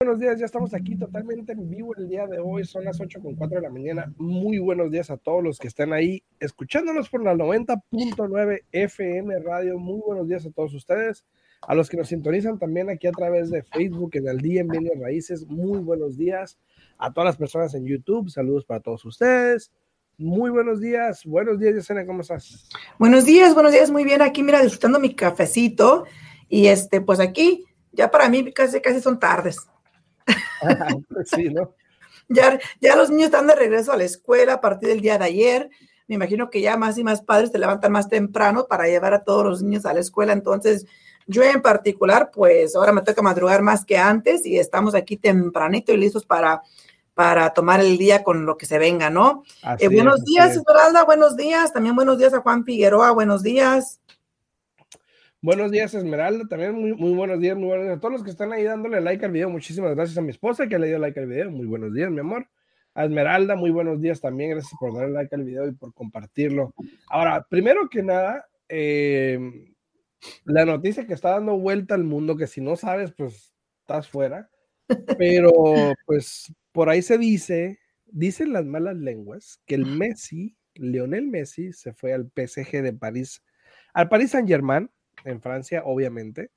Buenos días, ya estamos aquí totalmente en vivo el día de hoy, son las 8 con 4 de la mañana. Muy buenos días a todos los que están ahí escuchándonos por la 90.9 FM Radio. Muy buenos días a todos ustedes, a los que nos sintonizan también aquí a través de Facebook en el día en Bienes Raíces. Muy buenos días a todas las personas en YouTube. Saludos para todos ustedes. Muy buenos días, buenos días, Yesenia, ¿cómo estás? Buenos días, buenos días, muy bien. Aquí, mira, disfrutando mi cafecito. Y este, pues aquí, ya para mí casi, casi son tardes. sí, ¿no? Ya, ya los niños están de regreso a la escuela a partir del día de ayer. Me imagino que ya más y más padres se levantan más temprano para llevar a todos los niños a la escuela. Entonces, yo en particular, pues ahora me toca madrugar más que antes y estamos aquí tempranito y listos para, para tomar el día con lo que se venga, ¿no? Eh, buenos días, Esmeralda, buenos días. También buenos días a Juan Figueroa, buenos días. Buenos días, Esmeralda. También muy, muy buenos días, muy buenos días a todos los que están ahí dándole like al video. Muchísimas gracias a mi esposa que le dio like al video. Muy buenos días, mi amor. A Esmeralda, muy buenos días también. Gracias por darle like al video y por compartirlo. Ahora, primero que nada, eh, la noticia que está dando vuelta al mundo, que si no sabes, pues estás fuera. Pero, pues, por ahí se dice, dicen las malas lenguas, que el Messi, Lionel Messi, se fue al PSG de París, al Paris Saint Germain en Francia, obviamente,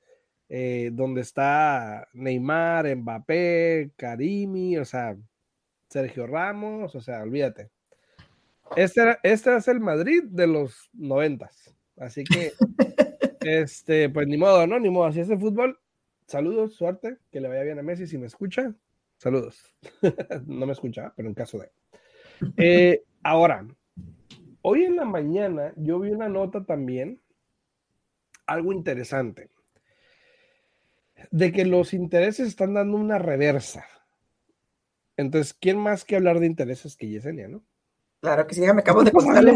eh, donde está Neymar, Mbappé, Karimi, o sea, Sergio Ramos, o sea, olvídate. Este, este es el Madrid de los noventas, así que, este, pues ni modo, ¿no? Ni modo, así es el fútbol. Saludos, suerte, que le vaya bien a Messi si me escucha. Saludos. no me escucha, pero en caso de. Eh, ahora, hoy en la mañana yo vi una nota también algo interesante, de que los intereses están dando una reversa. Entonces, ¿quién más que hablar de intereses que Yesenia, no? Claro que sí, déjame acabo de contarles,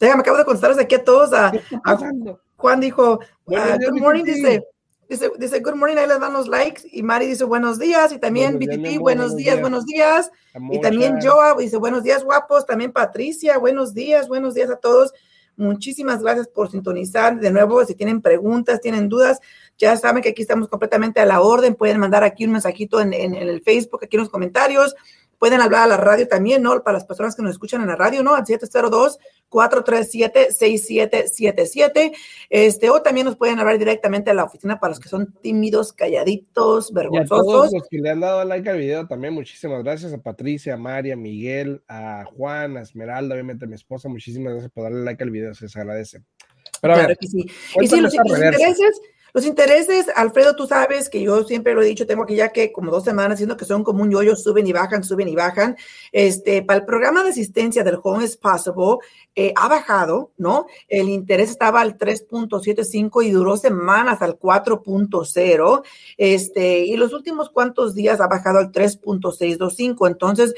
déjame acabo de contarles aquí a todos. A, Juan dijo, uh, good morning, dice, dice, dice, good morning, ahí les dan los likes. Y Mari dice, buenos días. Y también BTT, buenos, días, buenos días. y también Joa dice, buenos días, guapos. También Patricia, buenos días, buenos días a todos. Muchísimas gracias por sintonizar. De nuevo, si tienen preguntas, tienen dudas, ya saben que aquí estamos completamente a la orden. Pueden mandar aquí un mensajito en, en el Facebook, aquí en los comentarios. Pueden hablar a la radio también, ¿no? Para las personas que nos escuchan en la radio, ¿no? Al 702-437-6777. Este, o también nos pueden hablar directamente a la oficina para los que son tímidos, calladitos, vergonzosos. a todos los que le han dado like al video también, muchísimas gracias a Patricia, a María, a Miguel, a Juan, a Esmeralda, obviamente a mi esposa, muchísimas gracias por darle like al video, se les agradece. Pero a ver, que sí. Y si los intereses los intereses, Alfredo, tú sabes que yo siempre lo he dicho, tengo aquí ya que como dos semanas diciendo que son como un yoyo, suben y bajan, suben y bajan. Este, para el programa de asistencia del Home is Possible, eh, ha bajado, ¿no? El interés estaba al 3.75 y duró semanas al 4.0. Este, y los últimos cuantos días ha bajado al 3.625. Entonces,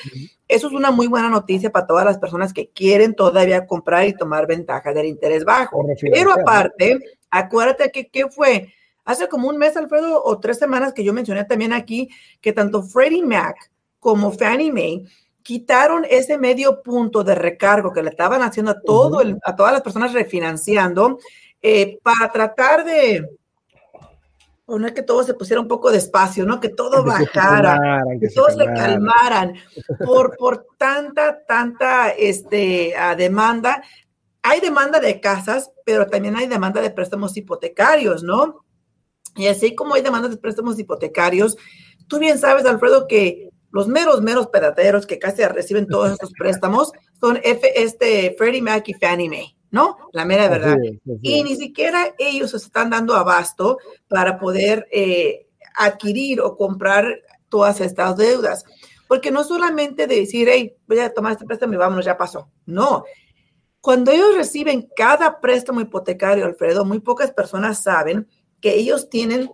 eso es una muy buena noticia para todas las personas que quieren todavía comprar y tomar ventaja del interés bajo. Pero aparte, Acuérdate que, ¿qué fue? Hace como un mes, Alfredo, o tres semanas que yo mencioné también aquí que tanto Freddie Mac como Fannie Mae quitaron ese medio punto de recargo que le estaban haciendo a, todo a todas las personas refinanciando eh, para tratar de poner que todo se pusiera un poco despacio, ¿no? Que todo bajara, que, todos se calmaran por, por tanta, tanta este, demanda hay demanda de casas, pero también hay demanda de préstamos hipotecarios, ¿no? Y así como hay demanda de préstamos hipotecarios, tú bien sabes, Alfredo, que los meros, meros pedateros que casi reciben todos estos préstamos son F, este, Freddie Mac y Fannie Mae, ¿no? La mera verdad. Y ni siquiera ellos están dando abasto para poder eh, adquirir o comprar todas estas deudas. Porque no solamente de decir, hey, voy a tomar este préstamo y vámonos, ya pasó. No, cuando ellos reciben cada préstamo hipotecario, Alfredo, muy pocas personas saben que ellos tienen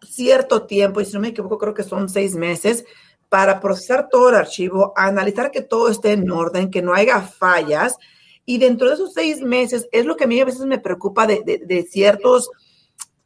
cierto tiempo, y si no me equivoco, creo que son seis meses, para procesar todo el archivo, analizar que todo esté en orden, que no haya fallas. Y dentro de esos seis meses es lo que a mí a veces me preocupa de, ciertos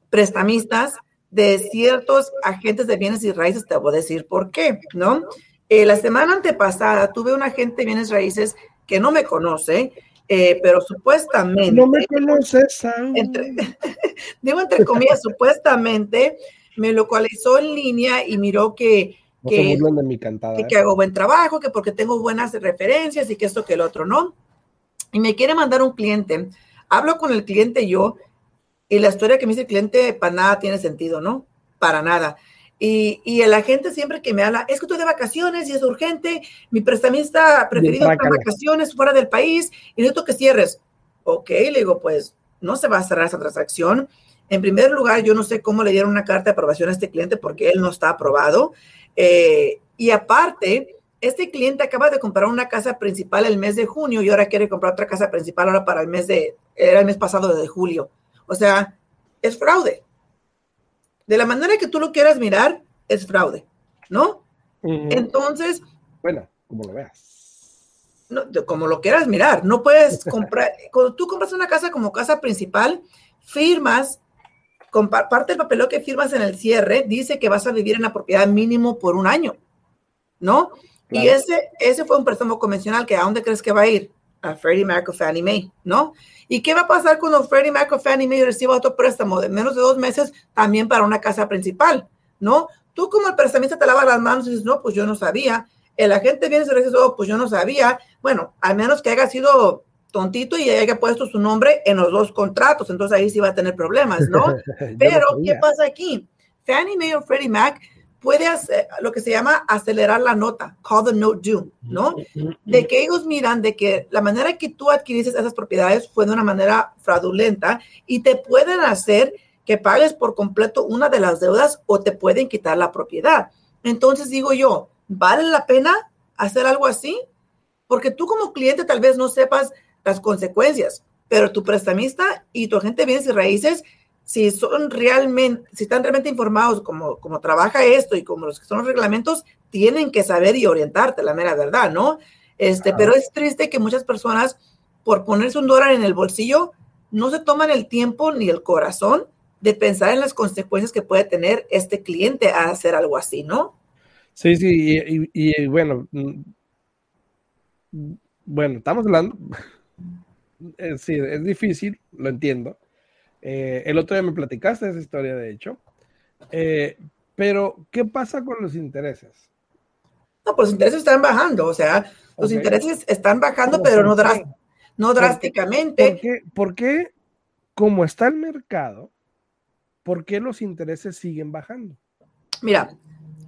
prestamistas, de ciertos agentes de bienes y raíces. Te voy a decir por qué, ¿no? Eh, la semana antepasada tuve un agente de bienes raíces que no me conoce, eh, pero supuestamente. No me conoces digo entre comillas, supuestamente me localizó en línea y miró que. Que, de mi cantada, que, hago buen trabajo, que porque tengo buenas referencias y que esto que el otro, ¿no? Y me quiere mandar un cliente. Hablo con el cliente yo y la historia que me dice el cliente para nada tiene sentido, ¿no? Para nada. Y, y la gente siempre que me habla, es que estoy de vacaciones y es urgente, mi prestamista preferido está vacaciones fuera del país y necesito que cierres. Ok, le digo, pues no se va a cerrar esa transacción. En primer lugar, yo no sé cómo le dieron una carta de aprobación a este cliente porque él no está aprobado. Eh, y aparte, este cliente acaba de comprar una casa principal el mes de junio y ahora quiere comprar otra casa principal ahora para el mes de, era el mes pasado de julio. O sea, es fraude de la manera que tú lo quieras mirar, es fraude, ¿no? Entonces. Bueno, como lo veas. No, como lo quieras mirar, no puedes comprar. cuando tú compras una casa como casa principal, firmas, con parte del papeleo que firmas en el cierre, dice que vas a vivir en la propiedad mínimo por un año, ¿no? Y ese, ese fue un préstamo convencional que a dónde crees que va a ir? A Freddie Mac o Fannie Mae, ¿no? ¿Y qué va a pasar cuando Freddie Mac o Fannie Mae reciba otro préstamo de menos de dos meses también para una casa principal? ¿No? Tú como el prestamista te lavas las manos y dices, no, pues yo no sabía. El agente viene y se dice, oh, pues yo no sabía. Bueno, al menos que haya sido tontito y haya puesto su nombre en los dos contratos, entonces ahí sí va a tener problemas, ¿no? Pero, ¿qué pasa aquí? Fannie Mae o Freddie Mac puede hacer lo que se llama acelerar la nota, call the note due, ¿no? De que ellos miran de que la manera que tú adquiriste esas propiedades fue de una manera fraudulenta y te pueden hacer que pagues por completo una de las deudas o te pueden quitar la propiedad. Entonces digo yo, ¿vale la pena hacer algo así? Porque tú como cliente tal vez no sepas las consecuencias, pero tu prestamista y tu agente de bienes y raíces si son realmente, si están realmente informados como, como trabaja esto y como los que son los reglamentos, tienen que saber y orientarte, la mera verdad, ¿no? Este, pero es triste que muchas personas, por ponerse un dólar en el bolsillo, no se toman el tiempo ni el corazón de pensar en las consecuencias que puede tener este cliente a hacer algo así, ¿no? Sí, sí, y, bueno, mm, bueno, estamos hablando, eh, sí, es difícil, lo entiendo, eh, el otro día me platicaste esa historia, de hecho. Eh, pero, ¿qué pasa con los intereses? No, pues los intereses están bajando, o sea, los intereses están bajando, pero no, no drásticamente. ¿Por qué, como está el mercado, por qué los intereses siguen bajando? Mira,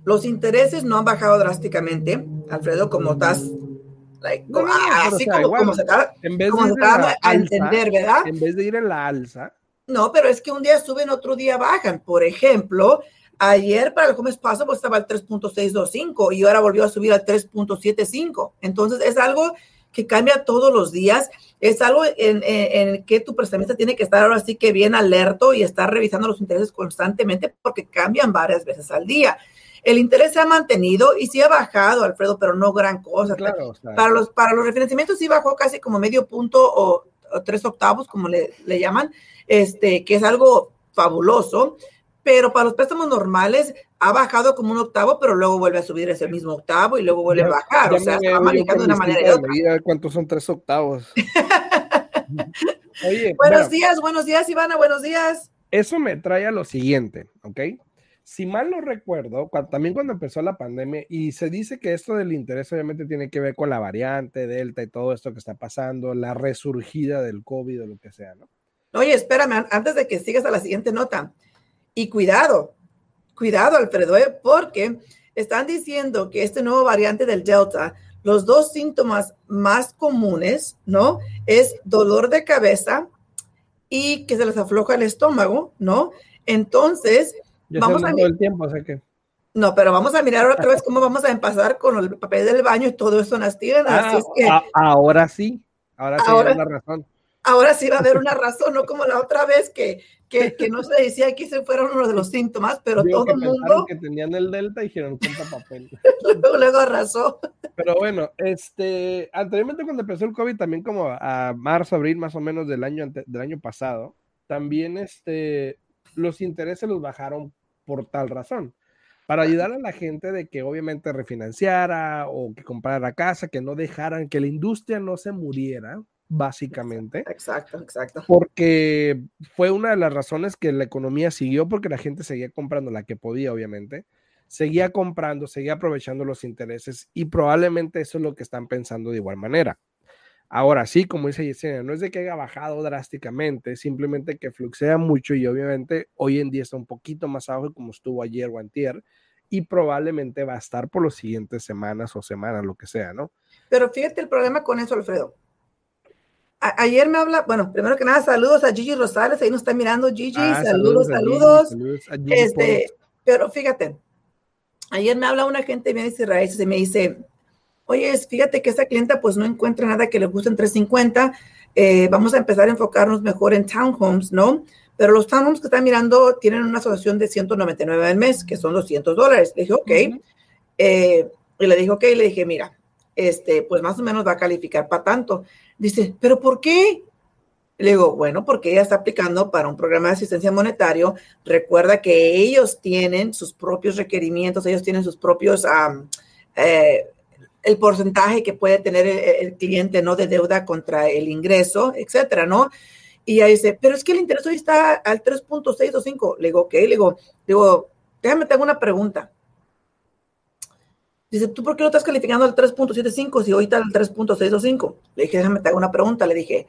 los intereses no han bajado drásticamente, Alfredo, como estás así como, se acaba, en vez de a entender, ¿verdad? En vez de ir en la alza, no, pero es que un día suben, otro día bajan. Por ejemplo, ayer para el mes pasado pues, estaba al 3.625 y ahora volvió a subir al 3.75. Entonces es algo que cambia todos los días. Es algo en, en, que tu prestamista tiene que estar ahora sí que bien alerto y estar revisando los intereses constantemente porque cambian varias veces al día. El interés se ha mantenido y sí ha bajado, Alfredo, pero no gran cosa. Para, los, para los refinanciamientos sí bajó casi como medio punto o, o tres octavos, como le, le llaman este, que es algo fabuloso, pero para los préstamos normales ha bajado como un octavo, pero luego vuelve a subir ese mismo octavo y luego vuelve a bajar. o sea, está manejando de una manera de otra. ¿Cuántos son tres octavos? buenos días, buenos días, Ivana, buenos días. Eso me trae a lo siguiente, ¿ok? Si mal no recuerdo, también cuando empezó la pandemia, y se dice que esto del interés obviamente tiene que ver con la variante Delta y todo esto que está pasando, la resurgida del COVID o lo que sea, ¿no? Oye, espérame, antes de que sigas a la siguiente nota. Y cuidado, cuidado, Alfredo, ¿eh? porque están diciendo que este nuevo variante del Delta, los dos síntomas más comunes, ¿no? Es dolor de cabeza y que se les afloja el estómago, ¿no? Entonces, vamos a el tiempo, o que no, pero vamos a mirar otra vez cómo vamos a empezar con el papel del baño y todo eso en las ah, que... ahora sí, ahora sí ahora, la razón ahora sí va a haber una razón, no como la otra vez que, que, que no se decía que se fueron uno de los síntomas, pero todo el mundo... que tenían el delta y dijeron, cuenta papel. luego, luego arrasó. Pero bueno, este, anteriormente cuando empezó el COVID, también como a marzo, abril más o menos del año, del año pasado, también este, los intereses los bajaron por tal razón. Para ayudar a la gente de que obviamente refinanciara o que comprara casa, que no dejaran, que la industria no se muriera, básicamente. Exacto, exacto. Porque fue una de las razones que la economía siguió, porque la gente seguía comprando la que podía, obviamente. Seguía comprando, seguía aprovechando los intereses y probablemente eso es lo que están pensando de igual manera. Ahora sí, como dice Yesenia, no es de que haya bajado drásticamente, simplemente que fluxea mucho y obviamente hoy en día está un poquito más abajo como estuvo ayer o antier y probablemente va a estar por las siguientes semanas o semanas, lo que sea, ¿no? Pero fíjate el problema con eso, Alfredo. ayer me habla, bueno, primero que nada, saludos a Gigi Rosales, ahí nos está mirando Gigi, ah, saludos, saludos. este, pero fíjate, ayer me habla una gente bien Israel y me dice, oye, fíjate que esa clienta pues no encuentra nada que le guste en 350, eh, vamos a empezar a enfocarnos mejor en townhomes, ¿no? Pero los townhomes que están mirando tienen una asociación de 199 al mes, que son 200 dólares. Le dije, ok. Eh, y le dije, ok, le dije, mira, este, pues más o menos va a calificar para tanto. Dice, ¿pero por qué? Le digo, bueno, porque ella está aplicando para un programa de asistencia monetario. Recuerda que ellos tienen sus propios requerimientos, ellos tienen sus propios eh, el porcentaje que puede tener el, cliente, ¿no? De deuda contra el ingreso, etcétera, ¿no? Y ahí dice, pero es que el interés hoy está al 3.625. Le digo, ok, le digo, digo, déjame te hago una pregunta. Dice, ¿tú por qué lo estás calificando al 3.75 si hoy está al 3.625? Le dije, déjame te hago una pregunta. Le dije,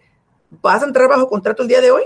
¿vas a entrar bajo contrato el día de hoy?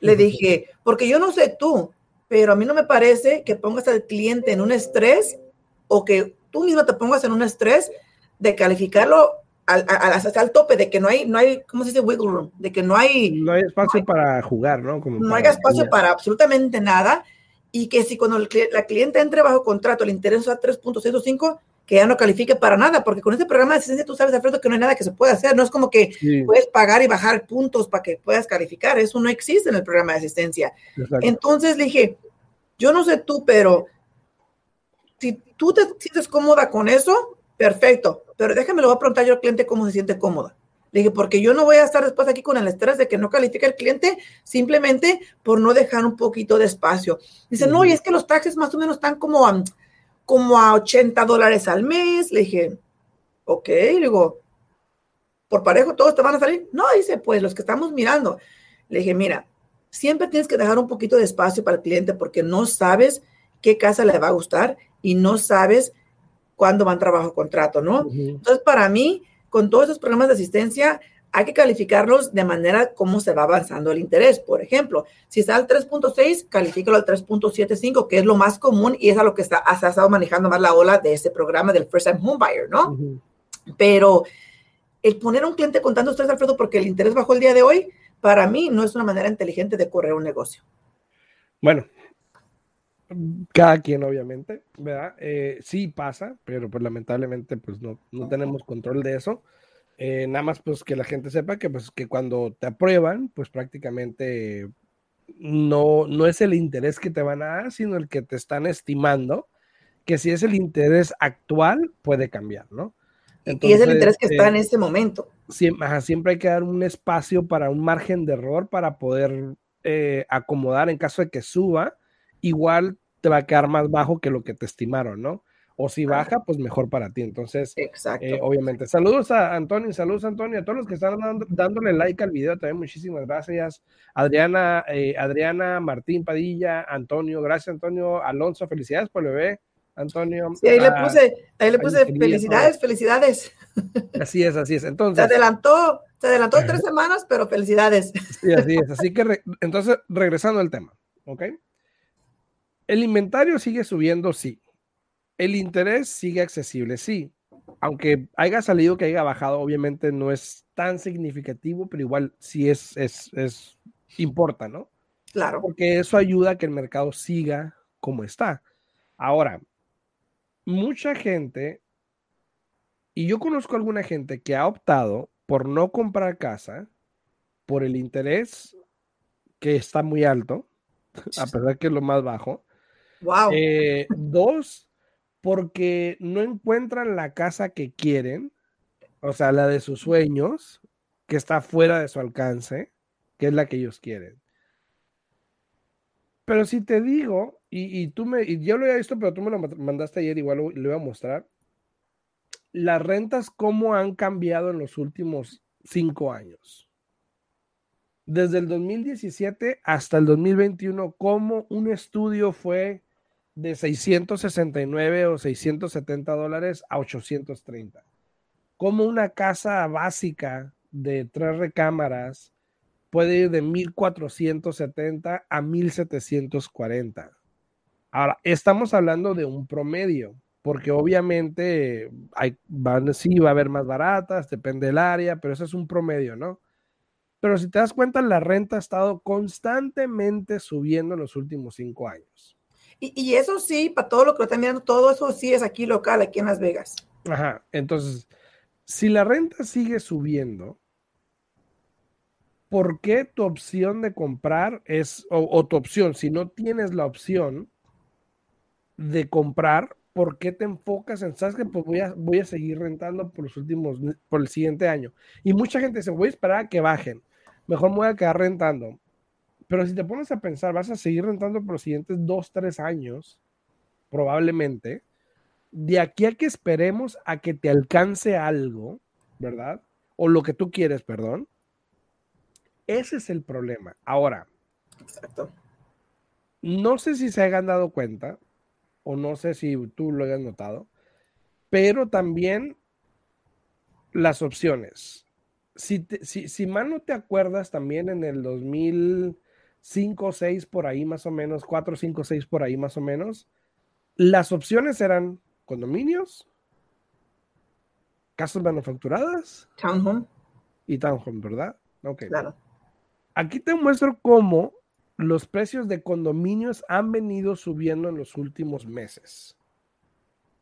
Le dije, porque yo no sé tú, pero a mí no me parece que pongas al cliente en un estrés o que tú mismo te pongas en un estrés de calificarlo al, hasta al tope, de que no hay, no hay, ¿cómo se dice? Wiggle room, de que no hay... No hay espacio para jugar, ¿no? no hay espacio para absolutamente nada y que si cuando la cliente entre bajo contrato el interés a 3.65, que ya no califique para nada, porque con este programa de asistencia tú sabes, Alfredo, que no hay nada que se pueda hacer, no es como que puedes pagar y bajar puntos para que puedas calificar, eso no existe en el programa de asistencia. Entonces le dije, yo no sé tú, pero si tú te sientes cómoda con eso, perfecto. Pero déjame, lo voy a preguntar yo al cliente cómo se siente cómoda. Le dije, porque yo no voy a estar después aquí con el estrés de que no califique el cliente simplemente por no dejar un poquito de espacio. Dice, no, y es que los taxes más o menos están como a, como a 80 dólares al mes. Le dije, ok, le digo, ¿por parejo todos te van a salir? No, dice, pues los que estamos mirando. Le dije, mira, siempre tienes que dejar un poquito de espacio para el cliente porque no sabes qué casa le va a gustar y no sabes cuándo van trabajo contrato, ¿no? Entonces, para mí, con todos esos programas de asistencia, hay que calificarlos de manera como se va avanzando el interés. Por ejemplo, si está al 3.6, califícalo al 3.75, que es lo más común y es a lo que está, ha estado manejando más la ola de este programa del First Time Home Buyer, ¿no? Pero el poner a un cliente contando ustedes, Alfredo, porque el interés bajó el día de hoy, para mí no es una manera inteligente de correr un negocio. Bueno, cada quien obviamente, ¿verdad? Eh, sí pasa, pero pues lamentablemente pues no, no tenemos control de eso. Eh, nada más pues que la gente sepa que pues que cuando te aprueban, pues prácticamente no, no es el interés que te van a dar, sino el que te están estimando, que si es el interés actual, puede cambiar, ¿no? y es el interés que está en este momento. Siempre, siempre hay que dar un espacio para un margen de error para poder eh, acomodar en caso de que suba. Igual te va a quedar más bajo que lo que te estimaron, ¿no? O si baja, pues mejor para ti. Entonces, eh, obviamente. Saludos a Antonio, saludos a Antonio, a todos los que están dándole like al video también, muchísimas gracias. Adriana, eh, Adriana, Martín Padilla, Antonio, gracias Antonio, Alonso, felicidades por el bebé. Antonio. Sí, ahí le puse, ahí le puse felicidades, felicidades. Así es, así es. Entonces. Se adelantó, se adelantó tres semanas, pero felicidades. Sí, así es. Así que, entonces, regresando al tema, ¿ok? El inventario sigue subiendo, sí. El interés sigue accesible, sí. Aunque haya salido que haya bajado, obviamente no es tan significativo, pero igual sí es, es, es importa, ¿no? Claro. Porque eso ayuda a que el mercado siga como está. Ahora, mucha gente, y yo conozco alguna gente que ha optado por no comprar casa por el interés que está muy alto, a pesar que es lo más bajo, Wow. Eh, dos, porque no encuentran la casa que quieren, o sea, la de sus sueños, que está fuera de su alcance, que es la que ellos quieren. Pero si te digo, y, tú me, y yo lo he visto, pero tú me lo mandaste ayer, igual lo, lo, voy a mostrar. Las rentas, cómo han cambiado en los últimos cinco años. Desde el 2017 hasta el 2021, como un estudio fue de 669 o 670 dólares a 830. Como una casa básica de tres recámaras puede ir de 1470 a 1740. Ahora, estamos hablando de un promedio, porque obviamente hay, van, sí va a haber más baratas, depende del área, pero eso es un promedio, ¿no? Pero si te das cuenta, la renta ha estado constantemente subiendo en los últimos cinco años. Y, eso sí, para todo lo que están mirando, todo eso sí es aquí local, aquí en Las Vegas. Ajá, entonces, si la renta sigue subiendo, ¿por qué tu opción de comprar es, o, tu opción, si no tienes la opción de comprar, ¿por qué te enfocas en, sabes que pues voy a, voy a seguir rentando por los últimos, por el siguiente año? Y mucha gente dice, voy a esperar a que bajen, mejor me voy a quedar rentando. Pero si te pones a pensar, vas a seguir rentando por los siguientes dos, tres años, probablemente, de aquí a que esperemos a que te alcance algo, ¿verdad? O lo que tú quieres, perdón. Ese es el problema. Ahora, Exacto. no sé si se hayan dado cuenta, o no sé si tú lo hayas notado, pero también las opciones. Si, si, si mal no te acuerdas, también en el 2000, 5 o 6 por ahí más o menos, 4, 5, 6 por ahí más o menos. Las opciones eran condominios, casas manufacturadas, townhome y townhome, ¿verdad? Ok. Claro. Aquí te muestro cómo los precios de condominios han venido subiendo en los últimos meses.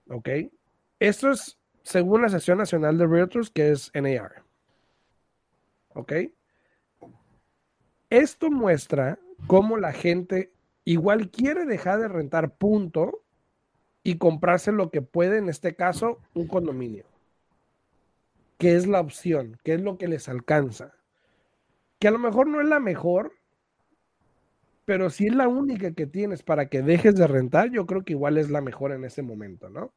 ¿Ok? Esto es según la Asociación Nacional de Realtors, que es NAR. ¿Ok? Esto muestra cómo la gente igual quiere dejar de rentar punto y comprarse lo que puede, en este caso, un condominio. Que es la opción, que es lo que les alcanza. Que a lo mejor no es la mejor, pero si es la única que tienes para que dejes de rentar, yo creo que igual es la mejor en ese momento, ¿no?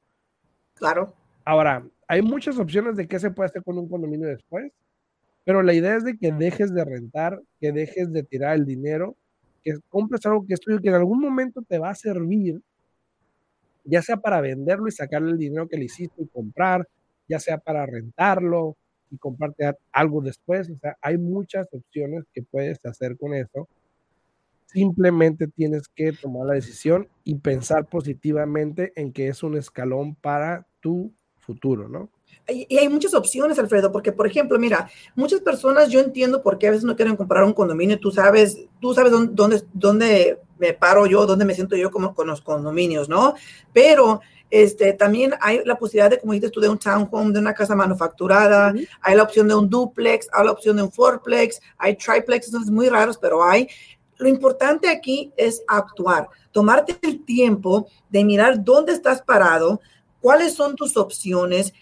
Claro. Ahora, hay muchas opciones de qué se puede hacer con un condominio después. Pero la idea es de que dejes de rentar, que dejes de tirar el dinero, que compres algo que es tuyo, que en algún momento te va a servir, ya sea para venderlo y sacarle el dinero que le hiciste y comprar, ya sea para rentarlo y comprarte algo después. O sea, hay muchas opciones que puedes hacer con eso. Simplemente tienes que tomar la decisión y pensar positivamente en que es un escalón para tu futuro, ¿no? Y hay muchas opciones, Alfredo, porque, por ejemplo, mira, muchas personas, yo entiendo por qué a veces no quieren comprar un condominio, tú sabes, tú sabes dónde, dónde, me paro yo, dónde me siento yo como con los condominios, ¿no? Pero este, también hay la posibilidad de, como dices tú, de un townhome, de una casa manufacturada, hay la opción de un duplex, hay la opción de un fourplex, hay triplex, son muy raros, pero hay. Lo importante aquí es actuar, tomarte el tiempo de mirar dónde estás parado, cuáles son tus opciones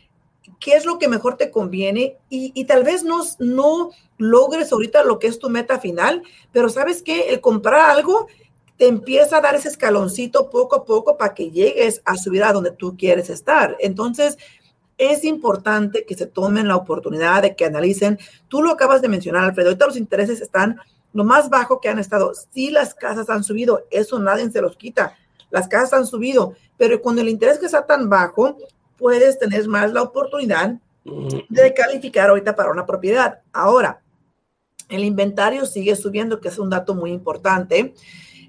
qué es lo que mejor te conviene y, tal vez no, no logres ahorita lo que es tu meta final, pero sabes que el comprar algo te empieza a dar ese escaloncito poco a poco para que llegues a subir a donde tú quieres estar. Entonces, es importante que se tomen la oportunidad de que analicen. Tú lo acabas de mencionar, Alfredo, ahorita los intereses están lo más bajo que han estado. Sí, las casas han subido, eso nadie se los quita. Las casas han subido, pero cuando el interés que está tan bajo, puedes tener más la oportunidad de calificar ahorita para una propiedad. Ahora, el inventario sigue subiendo, que es un dato muy importante.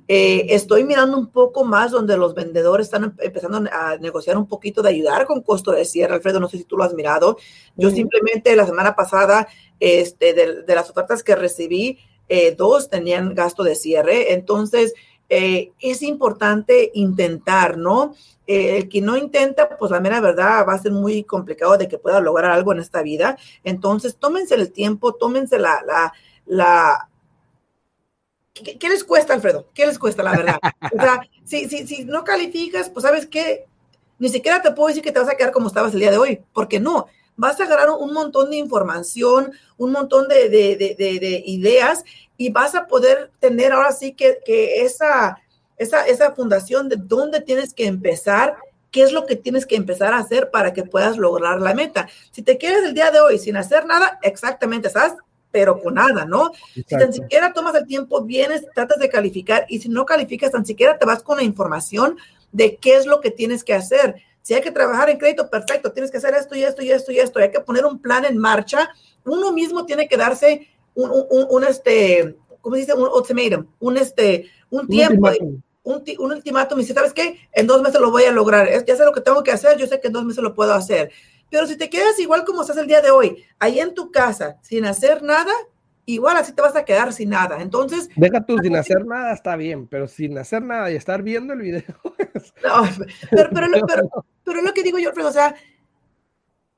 Eh, estoy mirando un poco más donde los vendedores están empezando a negociar un poquito de ayudar con costo de cierre. Alfredo, no sé si tú lo has mirado. Yo simplemente la semana pasada, este, de, las ofertas que recibí, eh, dos tenían gasto de cierre. Entonces, eh, es importante intentar, ¿no? Eh, el que no intenta, pues la mera verdad va a ser muy complicado de que pueda lograr algo en esta vida. Entonces, tómense el tiempo, tómense la, la, la ¿Qué, les cuesta, Alfredo? ¿Qué les cuesta, la verdad? O sea, si, si, si no calificas, pues sabes qué, ni siquiera te puedo decir que te vas a quedar como estabas el día de hoy, porque no, vas a agarrar un montón de información, un montón de, de, de, de ideas y vas a poder tener ahora sí que, esa, esa, esa fundación de dónde tienes que empezar qué es lo que tienes que empezar a hacer para que puedas lograr la meta. Si te quedas el día de hoy sin hacer nada, exactamente, estás pero con nada, ¿no? Si tan siquiera tomas el tiempo, vienes, tratas de calificar y si no calificas, tan siquiera te vas con la información de qué es lo que tienes que hacer. Si hay que trabajar en crédito, perfecto, tienes que hacer esto y esto y esto y esto, hay que poner un plan en marcha. Uno mismo tiene que darse un, un, un este, ¿cómo se dice? Un ultimatum, un, este, un tiempo. Un, un, ultimátum y dice, ¿sabes qué? En dos meses lo voy a lograr. Ya sé lo que tengo que hacer, yo sé que en dos meses lo puedo hacer. Pero si te quedas igual como estás el día de hoy, ahí en tu casa, sin hacer nada, igual así te vas a quedar sin nada. Entonces. Deja tú, sin hacer nada está bien, pero sin hacer nada y estar viendo el video. No, pero, pero, pero, lo que digo yo, o sea,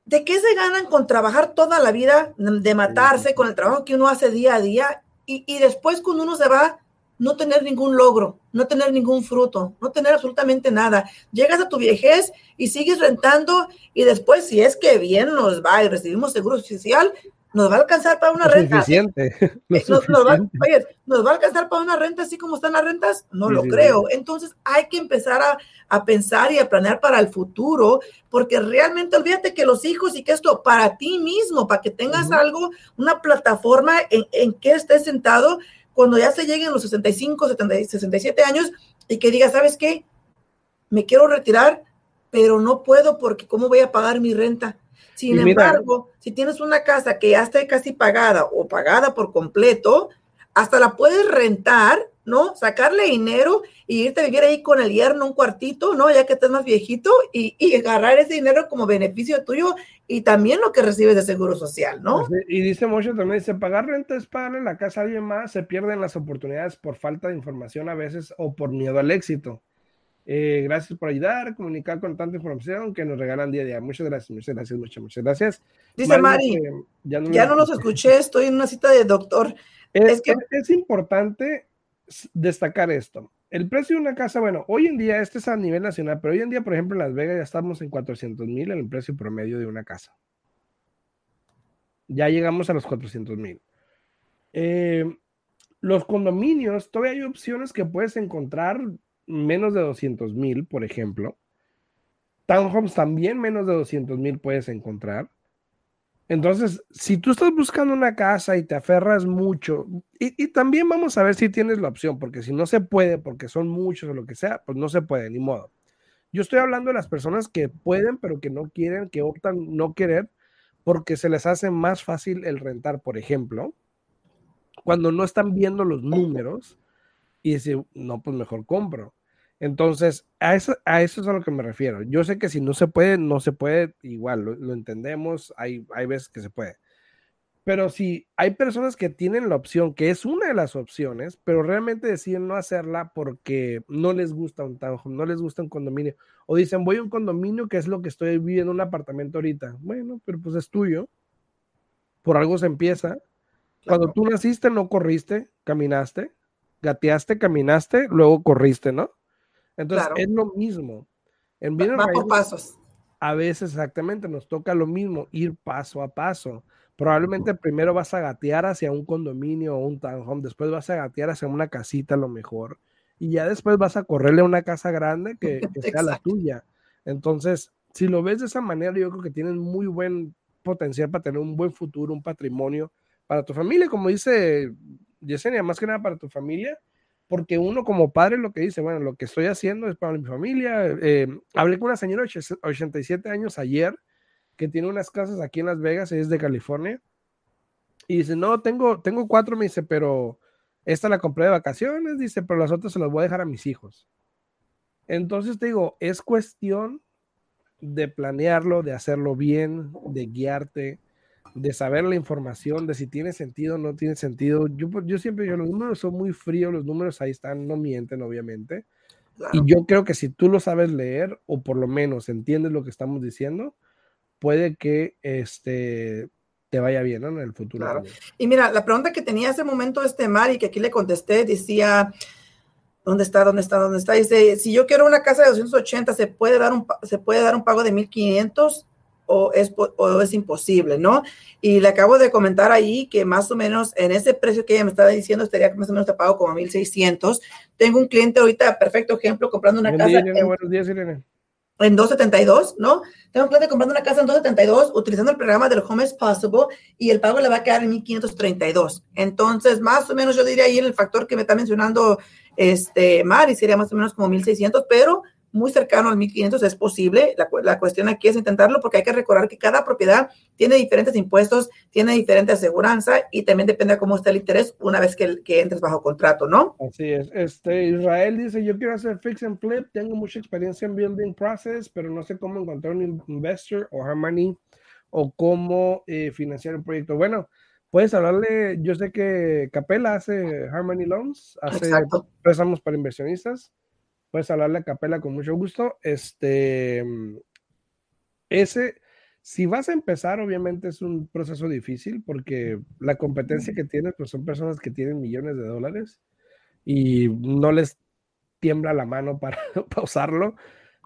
¿de qué se ganan con trabajar toda la vida, de matarse con el trabajo que uno hace día a día y, y después cuando uno se va, no tener ningún logro, no tener ningún fruto, no tener absolutamente nada. Llegas a tu viejez y sigues rentando y después, si es que bien nos va y recibimos seguro social, nos va a alcanzar para una renta. Suficiente. Eh, nos, va, oye, ¿nos va a alcanzar para una renta así como están las rentas? No lo creo. Entonces hay que empezar a, a, pensar y a planear para el futuro, porque realmente olvídate que los hijos y que esto para ti mismo, para que tengas algo, una plataforma en, en que estés sentado cuando ya se lleguen los 65, 70, 67 años y que diga, ¿sabes qué? Me quiero retirar, pero no puedo porque ¿cómo voy a pagar mi renta? Sin embargo, si tienes una casa que ya esté casi pagada o pagada por completo, hasta la puedes rentar, ¿no? Sacarle dinero y irte a vivir ahí con el yerno un cuartito, ¿no? Ya que estás más viejito y, y agarrar ese dinero como beneficio tuyo y también lo que recibes de seguro social, ¿no? Y dice mucho también, dice, pagar renta es pagarle la casa a alguien más, se pierden las oportunidades por falta de información a veces o por miedo al éxito. Eh, gracias por ayudar, comunicar con tanta información que nos regalan día a día. Muchas gracias, muchas gracias, muchas, muchas gracias. Dice Mari, ya no, ya no los escuché, estoy en una cita de doctor. Es, que... es importante destacar esto. El precio de una casa, bueno, hoy en día, este es a nivel nacional, pero hoy en día, por ejemplo, en Las Vegas ya estamos en 400 mil en el precio promedio de una casa. Ya llegamos a los 400 mil. Eh, los condominios, todavía hay opciones que puedes encontrar menos de 200 mil, por ejemplo. Townhomes también menos de 200 mil puedes encontrar. Entonces, si tú estás buscando una casa y te aferras mucho, y, también vamos a ver si tienes la opción, porque si no se puede, porque son muchos o lo que sea, pues no se puede, ni modo. Yo estoy hablando de las personas que pueden, pero que no quieren, que optan no querer, porque se les hace más fácil el rentar, por ejemplo, cuando no están viendo los números y decir, no, pues mejor compro. Entonces, a eso, a eso es a lo que me refiero. Yo sé que si no se puede, no se puede, igual, lo, entendemos, hay, hay veces que se puede. Pero si hay personas que tienen la opción, que es una de las opciones, pero realmente deciden no hacerla porque no les gusta un townhome, no les gusta un condominio, o dicen voy a un condominio que es lo que estoy viviendo en un apartamento ahorita. Bueno, pero pues es tuyo. Por algo se empieza. Cuando tú naciste no corriste, caminaste, gateaste, caminaste, luego corriste, ¿no? Entonces es lo mismo. En Va por pasos. A veces exactamente nos toca lo mismo, ir paso a paso. Probablemente primero vas a gatear hacia un condominio o un townhome, después vas a gatear hacia una casita a lo mejor, y ya después vas a correrle a una casa grande que, sea la tuya. Entonces, si lo ves de esa manera, yo creo que tienes muy buen potencial para tener un buen futuro, un patrimonio para tu familia, como dice Yesenia, más que nada para tu familia, porque uno como padre lo que dice, bueno, lo que estoy haciendo es para mi familia. Eh, hablé con una señora de 87 años ayer que tiene unas casas aquí en Las Vegas, es de California, y dice, no, tengo, tengo cuatro, me dice, pero esta la compré de vacaciones, dice, pero las otras se las voy a dejar a mis hijos. Entonces te digo, es cuestión de planearlo, de hacerlo bien, de guiarte, de saber la información, de si tiene sentido o no tiene sentido. Yo, yo siempre digo, los números son muy fríos, los números ahí están, no mienten, obviamente. Y yo creo que si tú lo sabes leer, o por lo menos entiendes lo que estamos diciendo, puede que este, te vaya bien en el futuro. Y mira, la pregunta que tenía hace momento este Mari, que aquí le contesté, decía, ¿dónde está? ¿Dónde está? ¿Dónde está? Dice, si yo quiero una casa de 280, ¿se puede dar un, se puede dar un pago de 1500? O es, o es imposible, ¿no? Y le acabo de comentar ahí que más o menos en ese precio que ella me estaba diciendo estaría más o menos te pago como 1.600. Tengo un cliente ahorita, perfecto ejemplo, comprando una casa. buenos días, Irene. en 272, ¿no? Tengo plan de comprar una casa en 272 utilizando el programa del Home is Possible y el pago le va a quedar en 1532. Entonces, más o menos yo diría ahí en el factor que me está mencionando este Mari, sería más o menos como 1600, pero muy cercano al 1500 es posible. La, la, cuestión aquí es intentarlo porque hay que recordar que cada propiedad tiene diferentes impuestos, tiene diferente aseguranza y también depende de cómo está el interés una vez que, que entres bajo contrato, ¿no? Así es. Este, Israel dice, yo quiero hacer fix and flip, tengo mucha experiencia en building process, pero no sé cómo encontrar un investor o Harmony o cómo eh, financiar un proyecto. Bueno, puedes hablarle, yo sé que Capella hace Harmony Loans, hace préstamos para inversionistas puedes hablarle a Capela con mucho gusto. Este, ese, si vas a empezar, obviamente es un proceso difícil porque la competencia que tienes, pues son personas que tienen millones de dólares y no les tiembla la mano para pausarlo.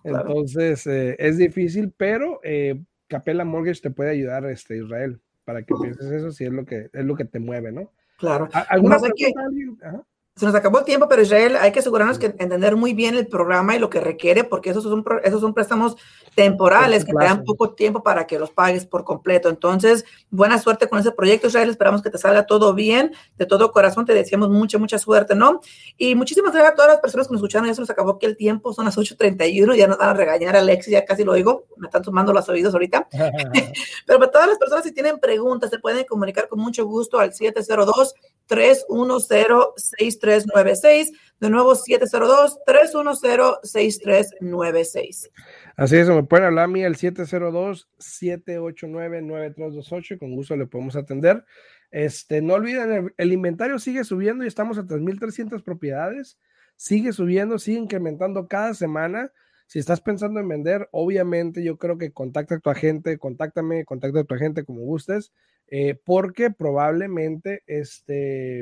Entonces, eh, es difícil, pero eh, Capella Mortgage te puede ayudar, este, Israel, para que pienses eso si es lo que, es lo que te mueve, ¿no? Claro. ¿Alguna pregunta, alguien? Ajá. Se nos acabó el tiempo, pero Israel, hay que asegurarnos que entender muy bien el programa y lo que requiere, porque esos son, esos son préstamos temporales que te dan poco tiempo para que los pagues por completo. Entonces, buena suerte con ese proyecto, Israel. Esperamos que te salga todo bien. De todo corazón te deseamos mucha, mucha suerte, ¿no? Y muchísimas gracias a todas las personas que nos escucharon. Ya se nos acabó aquí el tiempo, son las 8.31, ya nos van a regañar Alexis, ya casi lo oigo, me están tomando los oídos ahorita. pero para todas las personas, si tienen preguntas, se pueden comunicar con mucho gusto al 702 310-6396. De nuevo, 702-310-6396. Así es, me pueden hablar a mí al 702-789-9328 y con gusto le podemos atender. Este, no olviden, el, inventario sigue subiendo y estamos a 3.300 propiedades. Sigue subiendo, sigue incrementando cada semana. Si estás pensando en vender, obviamente yo creo que contacta a tu agente, contáctame, contacta a tu agente como gustes. Eh, porque probablemente este,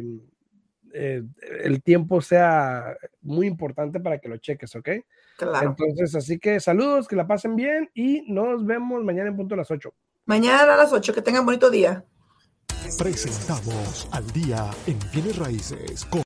eh, el tiempo sea muy importante para que lo cheques, ¿ok? Claro. Entonces, así que saludos, que la pasen bien y nos vemos mañana en punto a las 8. Mañana a las 8, que tengan bonito día. Presentamos al día en bienes raíces con,